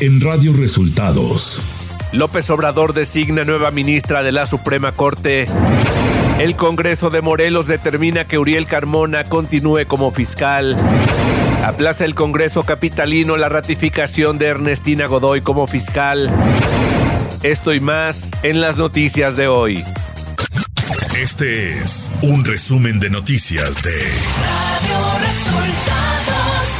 en Radio Resultados. López Obrador designa nueva ministra de la Suprema Corte. El Congreso de Morelos determina que Uriel Carmona continúe como fiscal. Aplaza el Congreso Capitalino la ratificación de Ernestina Godoy como fiscal. Esto y más en las noticias de hoy. Este es un resumen de noticias de Radio Resultados.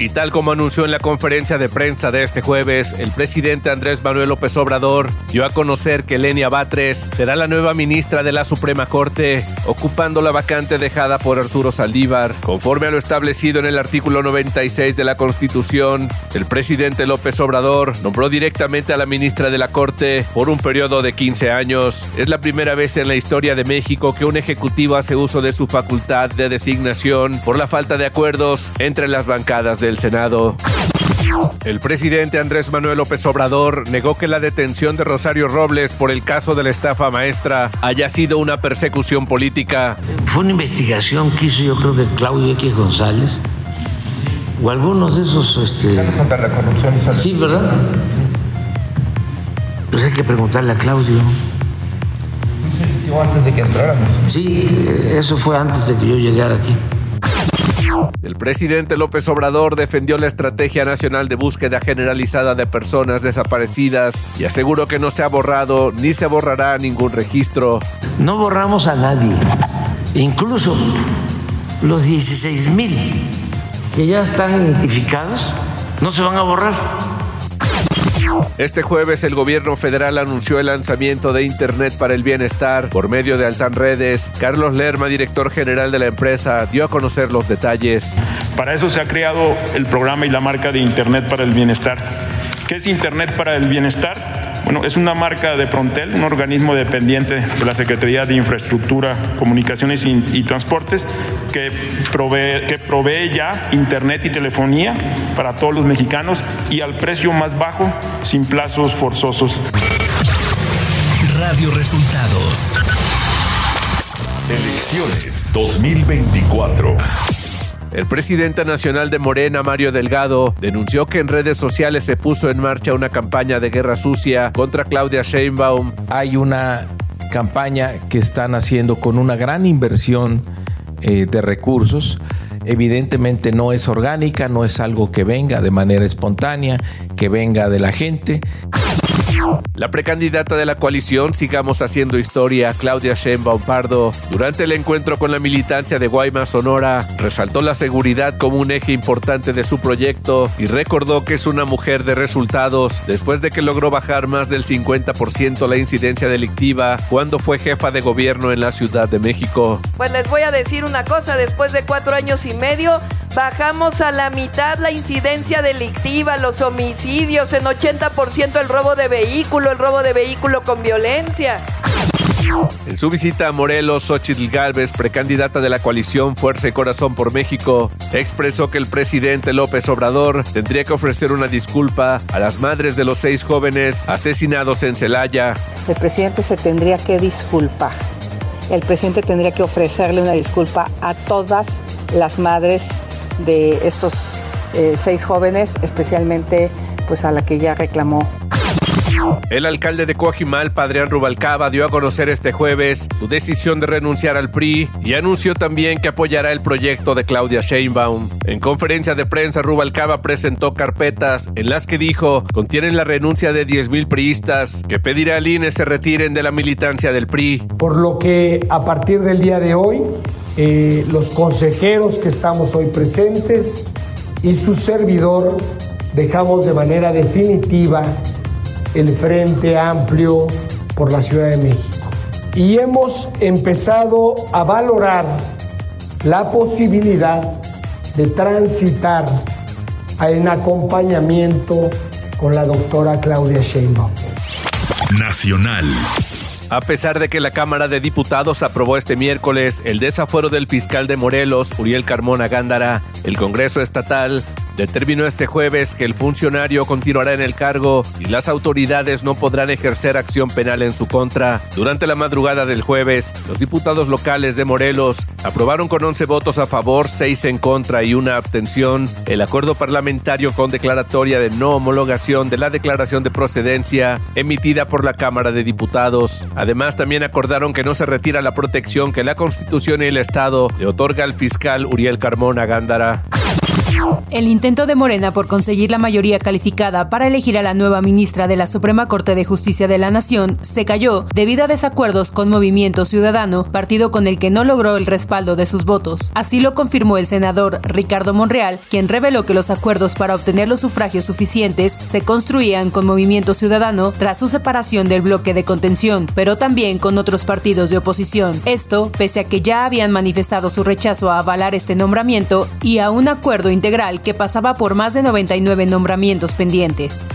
Y tal como anunció en la conferencia de prensa de este jueves, el presidente Andrés Manuel López Obrador dio a conocer que Lenia Batres será la nueva ministra de la Suprema Corte, ocupando la vacante dejada por Arturo Saldívar. Conforme a lo establecido en el artículo 96 de la Constitución, el presidente López Obrador nombró directamente a la ministra de la Corte por un periodo de 15 años. Es la primera vez en la historia de México que un ejecutivo hace uso de su facultad de designación por la falta de acuerdos entre las bancadas de Senado. El presidente Andrés Manuel López Obrador negó que la detención de Rosario Robles por el caso de la estafa maestra haya sido una persecución política. Fue una investigación que hizo yo creo que Claudio X González o algunos de esos... Este... la corrupción. Sí, ¿verdad? Pues hay que preguntarle a Claudio. antes de que entráramos. Sí, eso fue antes de que yo llegara aquí. El presidente López Obrador defendió la Estrategia Nacional de Búsqueda Generalizada de Personas Desaparecidas y aseguró que no se ha borrado ni se borrará ningún registro. No borramos a nadie, incluso los 16 mil que ya están identificados no se van a borrar este jueves el gobierno federal anunció el lanzamiento de Internet para el Bienestar por medio de Altan Redes. Carlos Lerma, director general de la empresa, dio a conocer los detalles. Para eso se ha creado el programa y la marca de Internet para el Bienestar. ¿Qué es Internet para el Bienestar? Bueno, es una marca de Prontel, un organismo dependiente de la Secretaría de Infraestructura, Comunicaciones y, Transportes, que provee, que provee ya Internet y telefonía para todos los mexicanos y al precio más bajo, sin plazos forzosos. Radio Resultados. Elecciones 2024. El presidente nacional de Morena, Mario Delgado, denunció que en redes sociales se puso en marcha una campaña de guerra sucia contra Claudia Sheinbaum. Hay una campaña que están haciendo con una gran inversión eh, de recursos. Evidentemente no es orgánica, no es algo que venga de manera espontánea, que venga de la gente. La precandidata de la coalición Sigamos Haciendo Historia, Claudia Sheinbaum Pardo, durante el encuentro con la militancia de Guaymas, Sonora, resaltó la seguridad como un eje importante de su proyecto y recordó que es una mujer de resultados después de que logró bajar más del 50% la incidencia delictiva cuando fue jefa de gobierno en la Ciudad de México. Pues les voy a decir una cosa, después de cuatro años y medio, bajamos a la mitad la incidencia delictiva, los homicidios, en 80% el robo de vehículo, el robo de vehículo con violencia. En su visita a Morelos, Xochitl Galvez, precandidata de la coalición Fuerza y Corazón por México, expresó que el presidente López Obrador tendría que ofrecer una disculpa a las madres de los seis jóvenes asesinados en Celaya. El presidente se tendría que disculpar. El presidente tendría que ofrecerle una disculpa a todas las madres de estos eh, seis jóvenes, especialmente pues a la que ya reclamó el alcalde de Coajimal, Padrián Rubalcaba, dio a conocer este jueves su decisión de renunciar al PRI y anunció también que apoyará el proyecto de Claudia Sheinbaum. En conferencia de prensa, Rubalcaba presentó carpetas en las que dijo contienen la renuncia de 10.000 priistas que pedirá al INE se retiren de la militancia del PRI. Por lo que a partir del día de hoy, eh, los consejeros que estamos hoy presentes y su servidor dejamos de manera definitiva el Frente Amplio por la Ciudad de México. Y hemos empezado a valorar la posibilidad de transitar en acompañamiento con la doctora Claudia Sheinbaum. Nacional. A pesar de que la Cámara de Diputados aprobó este miércoles el desafuero del fiscal de Morelos, Uriel Carmona Gándara, el Congreso Estatal determinó este jueves que el funcionario continuará en el cargo y las autoridades no podrán ejercer acción penal en su contra. Durante la madrugada del jueves, los diputados locales de Morelos aprobaron con 11 votos a favor, 6 en contra y una abstención el acuerdo parlamentario con declaratoria de no homologación de la declaración de procedencia emitida por la Cámara de Diputados. Además, también acordaron que no se retira la protección que la Constitución y el Estado le otorga al fiscal Uriel Carmona Gándara. El intento de Morena por conseguir la mayoría calificada para elegir a la nueva ministra de la Suprema Corte de Justicia de la Nación se cayó debido a desacuerdos con Movimiento Ciudadano, partido con el que no logró el respaldo de sus votos. Así lo confirmó el senador Ricardo Monreal, quien reveló que los acuerdos para obtener los sufragios suficientes se construían con Movimiento Ciudadano tras su separación del bloque de contención, pero también con otros partidos de oposición. Esto pese a que ya habían manifestado su rechazo a avalar este nombramiento y a un acuerdo integral que pasaba por más de 99 nombramientos pendientes.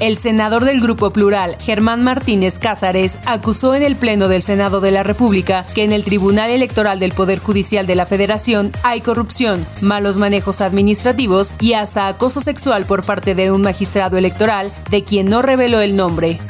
El senador del Grupo Plural, Germán Martínez Cázares, acusó en el Pleno del Senado de la República que en el Tribunal Electoral del Poder Judicial de la Federación hay corrupción, malos manejos administrativos y hasta acoso sexual por parte de un magistrado electoral de quien no reveló el nombre.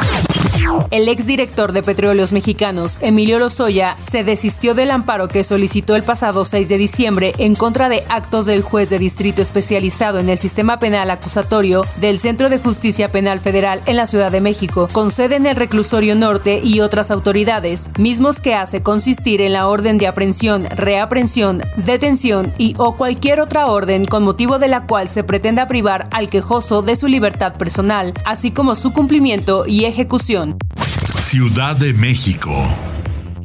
El exdirector de Petróleos Mexicanos, Emilio Lozoya, se desistió del amparo que solicitó el pasado 6 de diciembre en contra de actos del juez de distrito especializado en el sistema penal acusatorio del Centro de Justicia Penal Federal en la Ciudad de México, con sede en el Reclusorio Norte y otras autoridades, mismos que hace consistir en la orden de aprehensión, reaprehensión, detención y o cualquier otra orden con motivo de la cual se pretenda privar al quejoso de su libertad personal, así como su cumplimiento y ejecución. Ciudad de México.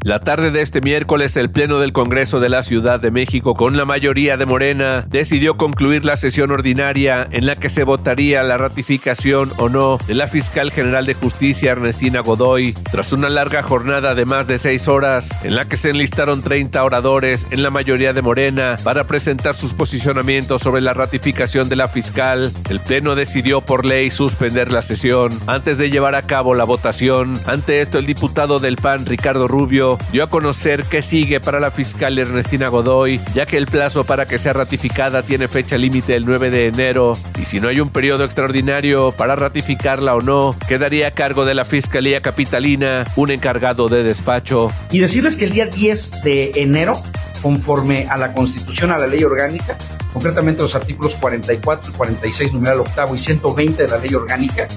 La tarde de este miércoles, el Pleno del Congreso de la Ciudad de México, con la mayoría de Morena, decidió concluir la sesión ordinaria en la que se votaría la ratificación o no de la fiscal general de justicia Ernestina Godoy, tras una larga jornada de más de seis horas, en la que se enlistaron 30 oradores en la mayoría de Morena para presentar sus posicionamientos sobre la ratificación de la fiscal. El Pleno decidió por ley suspender la sesión antes de llevar a cabo la votación. Ante esto, el diputado del PAN, Ricardo Rubio, dio a conocer que sigue para la fiscal Ernestina Godoy, ya que el plazo para que sea ratificada tiene fecha límite el 9 de enero y si no hay un periodo extraordinario para ratificarla o no, quedaría a cargo de la Fiscalía Capitalina un encargado de despacho. Y decirles que el día 10 de enero, conforme a la Constitución, a la ley orgánica, concretamente los artículos 44 y 46, numeral octavo y 120 de la ley orgánica,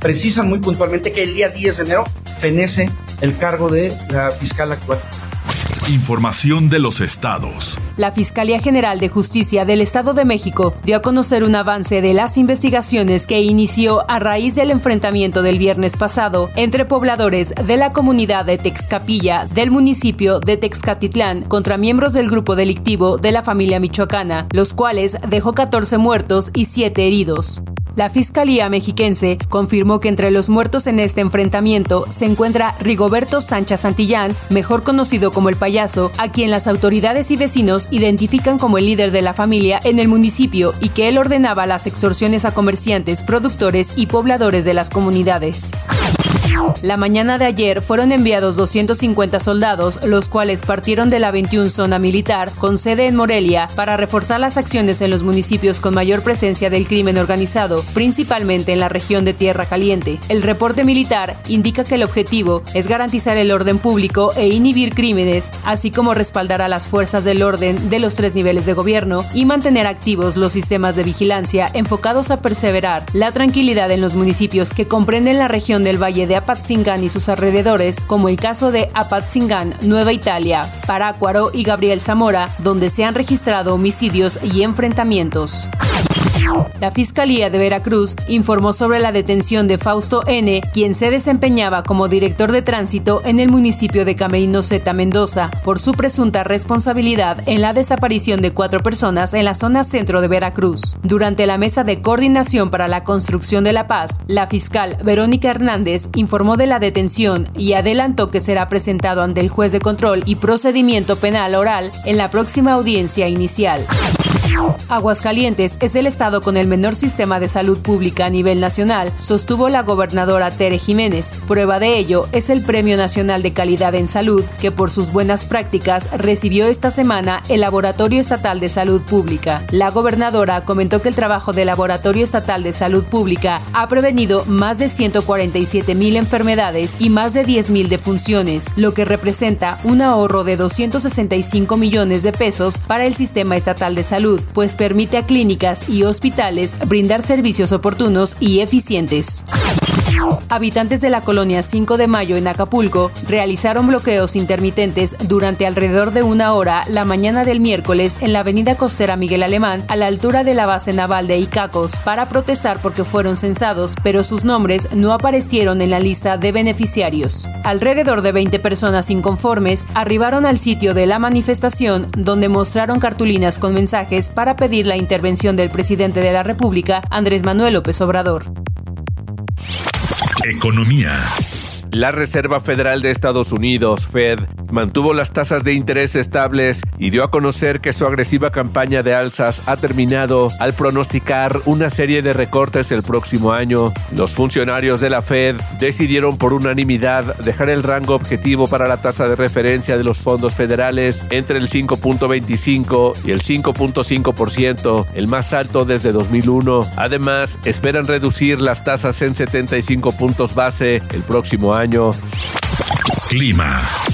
precisan muy puntualmente que el día 10 de enero fenece el cargo de la fiscal actual. Información de los estados. La Fiscalía General de Justicia del Estado de México dio a conocer un avance de las investigaciones que inició a raíz del enfrentamiento del viernes pasado entre pobladores de la comunidad de Texcapilla del municipio de Texcatitlán contra miembros del grupo delictivo de la familia michoacana, los cuales dejó 14 muertos y 7 heridos. La Fiscalía Mexiquense confirmó que entre los muertos en este enfrentamiento se encuentra Rigoberto Sánchez Santillán, mejor conocido como el payaso, a quien las autoridades y vecinos identifican como el líder de la familia en el municipio y que él ordenaba las extorsiones a comerciantes, productores y pobladores de las comunidades. La mañana de ayer fueron enviados 250 soldados, los cuales partieron de la 21 zona militar con sede en Morelia para reforzar las acciones en los municipios con mayor presencia del crimen organizado, principalmente en la región de Tierra Caliente. El reporte militar indica que el objetivo es garantizar el orden público e inhibir crímenes, así como respaldar a las fuerzas del orden de los tres niveles de gobierno y mantener activos los sistemas de vigilancia enfocados a perseverar la tranquilidad en los municipios que comprenden la región del Valle de Apatzingán y sus alrededores, como el caso de Apatzingán, Nueva Italia, Parácuaro y Gabriel Zamora, donde se han registrado homicidios y enfrentamientos. La Fiscalía de Veracruz informó sobre la detención de Fausto N., quien se desempeñaba como director de tránsito en el municipio de Camerino Zeta, Mendoza, por su presunta responsabilidad en la desaparición de cuatro personas en la zona centro de Veracruz. Durante la mesa de coordinación para la construcción de la paz, la fiscal Verónica Hernández informó de la detención y adelantó que será presentado ante el juez de control y procedimiento penal oral en la próxima audiencia inicial. Aguascalientes es el estado con el menor sistema de salud pública a nivel nacional, sostuvo la gobernadora Tere Jiménez. Prueba de ello es el Premio Nacional de Calidad en Salud, que por sus buenas prácticas recibió esta semana el Laboratorio Estatal de Salud Pública. La gobernadora comentó que el trabajo del Laboratorio Estatal de Salud Pública ha prevenido más de 147 mil enfermedades y más de 10 mil defunciones, lo que representa un ahorro de 265 millones de pesos para el sistema estatal de salud, pues permite a clínicas y hospitales brindar servicios oportunos y eficientes. Habitantes de la colonia 5 de Mayo en Acapulco realizaron bloqueos intermitentes durante alrededor de una hora la mañana del miércoles en la avenida costera Miguel Alemán a la altura de la base naval de Icacos para protestar porque fueron censados, pero sus nombres no aparecieron en la lista de beneficiarios. Alrededor de 20 personas inconformes arribaron al sitio de la manifestación donde mostraron cartulinas con mensajes para pedir la intervención del presidente de la República, Andrés Manuel López Obrador. Economía. La Reserva Federal de Estados Unidos, Fed, mantuvo las tasas de interés estables y dio a conocer que su agresiva campaña de alzas ha terminado al pronosticar una serie de recortes el próximo año. Los funcionarios de la Fed decidieron por unanimidad dejar el rango objetivo para la tasa de referencia de los fondos federales entre el 5.25 y el 5.5%, el más alto desde 2001. Además, esperan reducir las tasas en 75 puntos base el próximo año. Clima.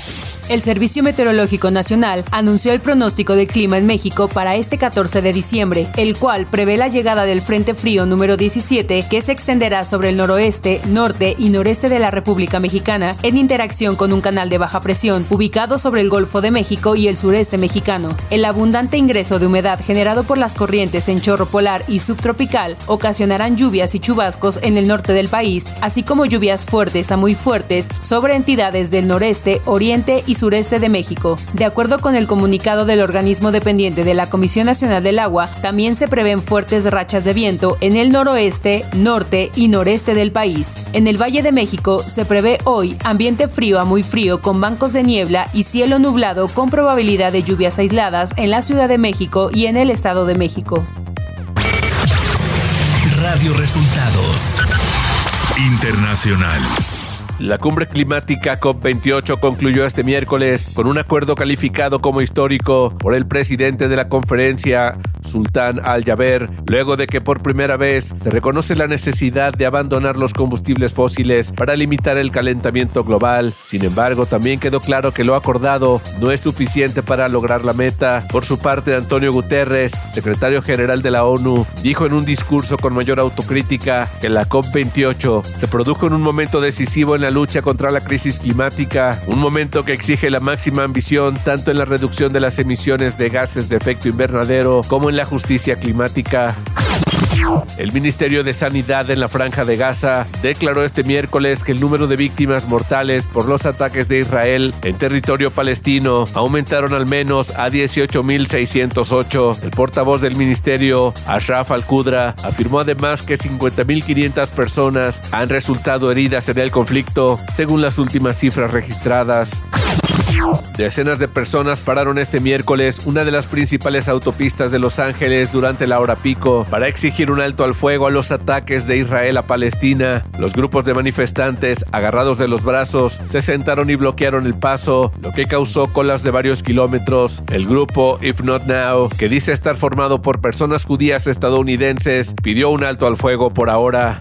El Servicio Meteorológico Nacional anunció el pronóstico de clima en México para este 14 de diciembre, el cual prevé la llegada del Frente Frío número 17 que se extenderá sobre el noroeste, norte y noreste de la República Mexicana en interacción con un canal de baja presión ubicado sobre el Golfo de México y el sureste mexicano. El abundante ingreso de humedad generado por las corrientes en chorro polar y subtropical ocasionarán lluvias y chubascos en el norte del país, así como lluvias fuertes a muy fuertes sobre entidades del noreste, oriente y sureste de México. De acuerdo con el comunicado del organismo dependiente de la Comisión Nacional del Agua, también se prevén fuertes rachas de viento en el noroeste, norte y noreste del país. En el Valle de México se prevé hoy ambiente frío a muy frío con bancos de niebla y cielo nublado con probabilidad de lluvias aisladas en la Ciudad de México y en el Estado de México. Radio Resultados Internacional. La cumbre climática COP28 concluyó este miércoles con un acuerdo calificado como histórico por el presidente de la conferencia, Sultán Al-Jaber, luego de que por primera vez se reconoce la necesidad de abandonar los combustibles fósiles para limitar el calentamiento global. Sin embargo, también quedó claro que lo acordado no es suficiente para lograr la meta. Por su parte, Antonio Guterres, secretario general de la ONU, dijo en un discurso con mayor autocrítica que la COP28 se produjo en un momento decisivo en la lucha contra la crisis climática, un momento que exige la máxima ambición tanto en la reducción de las emisiones de gases de efecto invernadero como en la justicia climática. El Ministerio de Sanidad en la Franja de Gaza declaró este miércoles que el número de víctimas mortales por los ataques de Israel en territorio palestino aumentaron al menos a 18.608. El portavoz del ministerio, Ashraf Al-Qudra, afirmó además que 50.500 personas han resultado heridas en el conflicto, según las últimas cifras registradas. Decenas de personas pararon este miércoles una de las principales autopistas de Los Ángeles durante la hora pico para exigir un alto al fuego a los ataques de Israel a Palestina. Los grupos de manifestantes, agarrados de los brazos, se sentaron y bloquearon el paso, lo que causó colas de varios kilómetros. El grupo If Not Now, que dice estar formado por personas judías estadounidenses, pidió un alto al fuego por ahora.